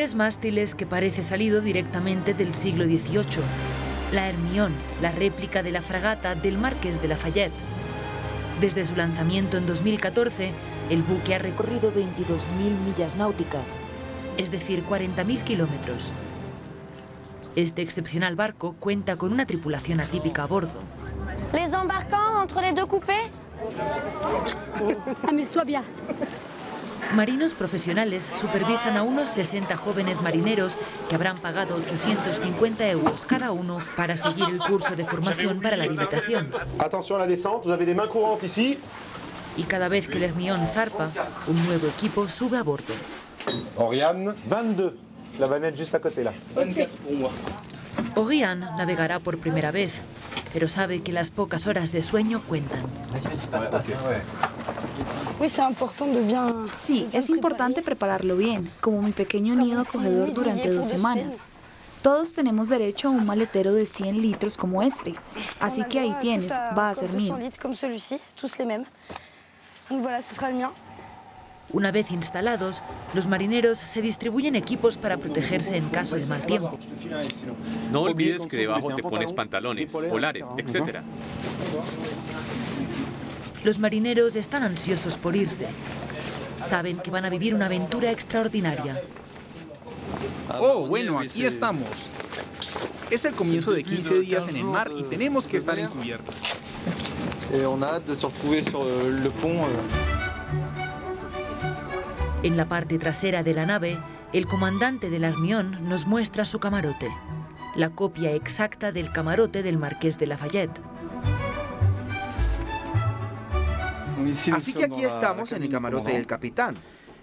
tres mástiles que parece salido directamente del siglo XVIII. La Hermión, la réplica de la fragata del Marqués de Lafayette. Desde su lanzamiento en 2014, el buque ha recorrido 22.000 millas náuticas, es decir, 40.000 kilómetros. Este excepcional barco cuenta con una tripulación atípica a bordo. Les embarquants entre les deux coupés Amuse-toi bien. Marinos profesionales supervisan a unos 60 jóvenes marineros que habrán pagado 850 euros cada uno para seguir el curso de formación para la habilitación. Attention a la descente, vous avez les mains courantes ici. Y cada vez que el Hermión zarpa, un nuevo equipo sube a bordo. Oriane. 22. La vanette juste à côté là. Oriane navegará por primera vez, pero sabe que las pocas horas de sueño cuentan. Sí, es importante prepararlo bien, como mi pequeño nido acogedor durante dos semanas. Todos tenemos derecho a un maletero de 100 litros como este, así que ahí tienes, va a ser mío. Una vez instalados, los marineros se distribuyen equipos para protegerse en caso de mal tiempo. No olvides que debajo te pones pantalones, polares, etc. Los marineros están ansiosos por irse. Saben que van a vivir una aventura extraordinaria. Oh, bueno, aquí estamos. Es el comienzo de 15 días en el mar y tenemos que estar en cubierta. Et on a hâte de se retrouver sur le pont. euh. En la parte trasera de la nave, el comandante del Armión nos muestra su camarote, la copia exacta del camarote del Marqués de Lafayette. Así que aquí estamos en el camarote del capitán,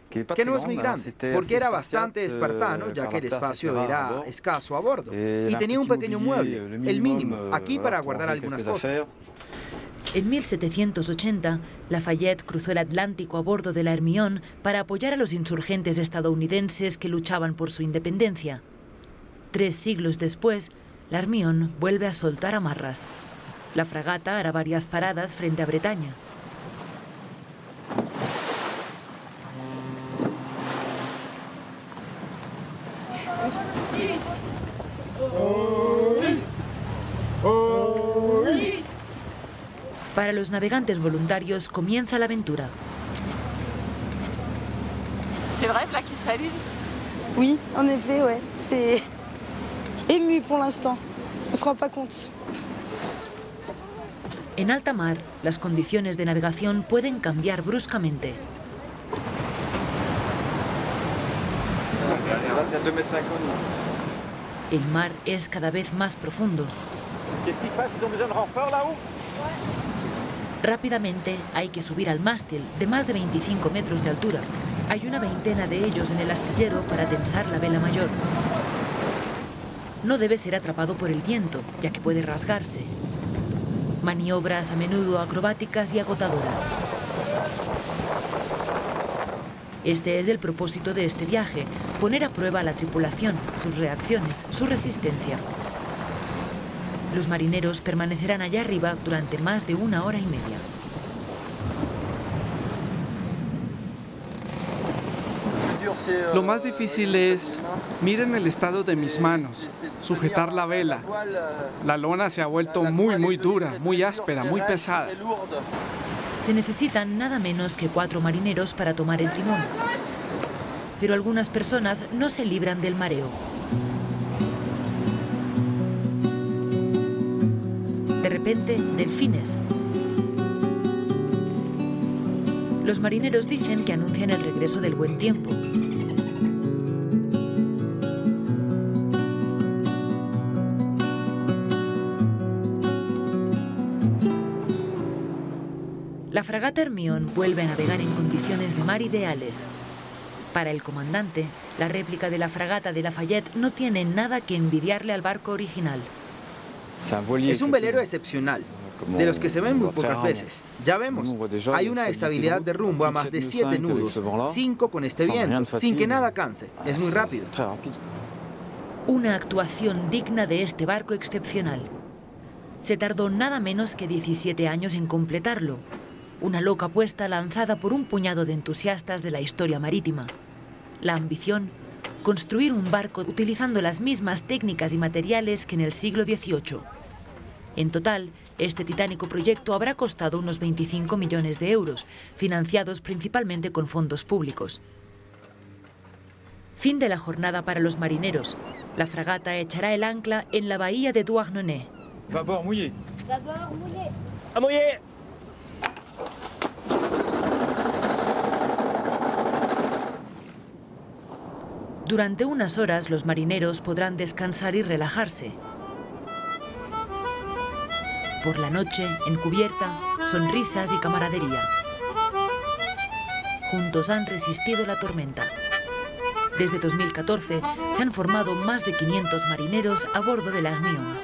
que no es muy grande, porque era bastante espartano, ya que el espacio era escaso a bordo. Y tenía un pequeño mueble, el mínimo, aquí para guardar algunas cosas. En 1780, Lafayette cruzó el Atlántico a bordo de la Hermión para apoyar a los insurgentes estadounidenses que luchaban por su independencia. Tres siglos después, la Hermión vuelve a soltar amarras. La fragata hará varias paradas frente a Bretaña. Para los navegantes voluntarios comienza la aventura. C'est vrai, là, qui se réalise Oui, en effet, ouais. C'est ému pour l'instant. On se rend pas compte. En alta mar, las condiciones de navegación pueden cambiar bruscamente. El mar es cada vez más profundo. Rápidamente hay que subir al mástil de más de 25 metros de altura. Hay una veintena de ellos en el astillero para tensar la vela mayor. No debe ser atrapado por el viento, ya que puede rasgarse. Maniobras a menudo acrobáticas y agotadoras. Este es el propósito de este viaje, poner a prueba a la tripulación, sus reacciones, su resistencia. Los marineros permanecerán allá arriba durante más de una hora y media. Lo más difícil es, miren el estado de mis manos, sujetar la vela. La lona se ha vuelto muy, muy dura, muy áspera, muy pesada. Se necesitan nada menos que cuatro marineros para tomar el timón. Pero algunas personas no se libran del mareo. Delfines. Los marineros dicen que anuncian el regreso del buen tiempo. La fragata Hermión vuelve a navegar en condiciones de mar ideales. Para el comandante, la réplica de la fragata de Lafayette no tiene nada que envidiarle al barco original. Es un velero excepcional, de los que se ven muy pocas veces. Ya vemos, hay una estabilidad de rumbo a más de 7 nudos, 5 con este viento, sin que nada canse. Es muy rápido. Una actuación digna de este barco excepcional. Se tardó nada menos que 17 años en completarlo. Una loca apuesta lanzada por un puñado de entusiastas de la historia marítima. La ambición construir un barco utilizando las mismas técnicas y materiales que en el siglo XVIII. En total, este titánico proyecto habrá costado unos 25 millones de euros, financiados principalmente con fondos públicos. Fin de la jornada para los marineros. La fragata echará el ancla en la bahía de Douarnenez. Durante unas horas los marineros podrán descansar y relajarse. Por la noche, en cubierta, sonrisas y camaradería. Juntos han resistido la tormenta. Desde 2014 se han formado más de 500 marineros a bordo de la Hermione.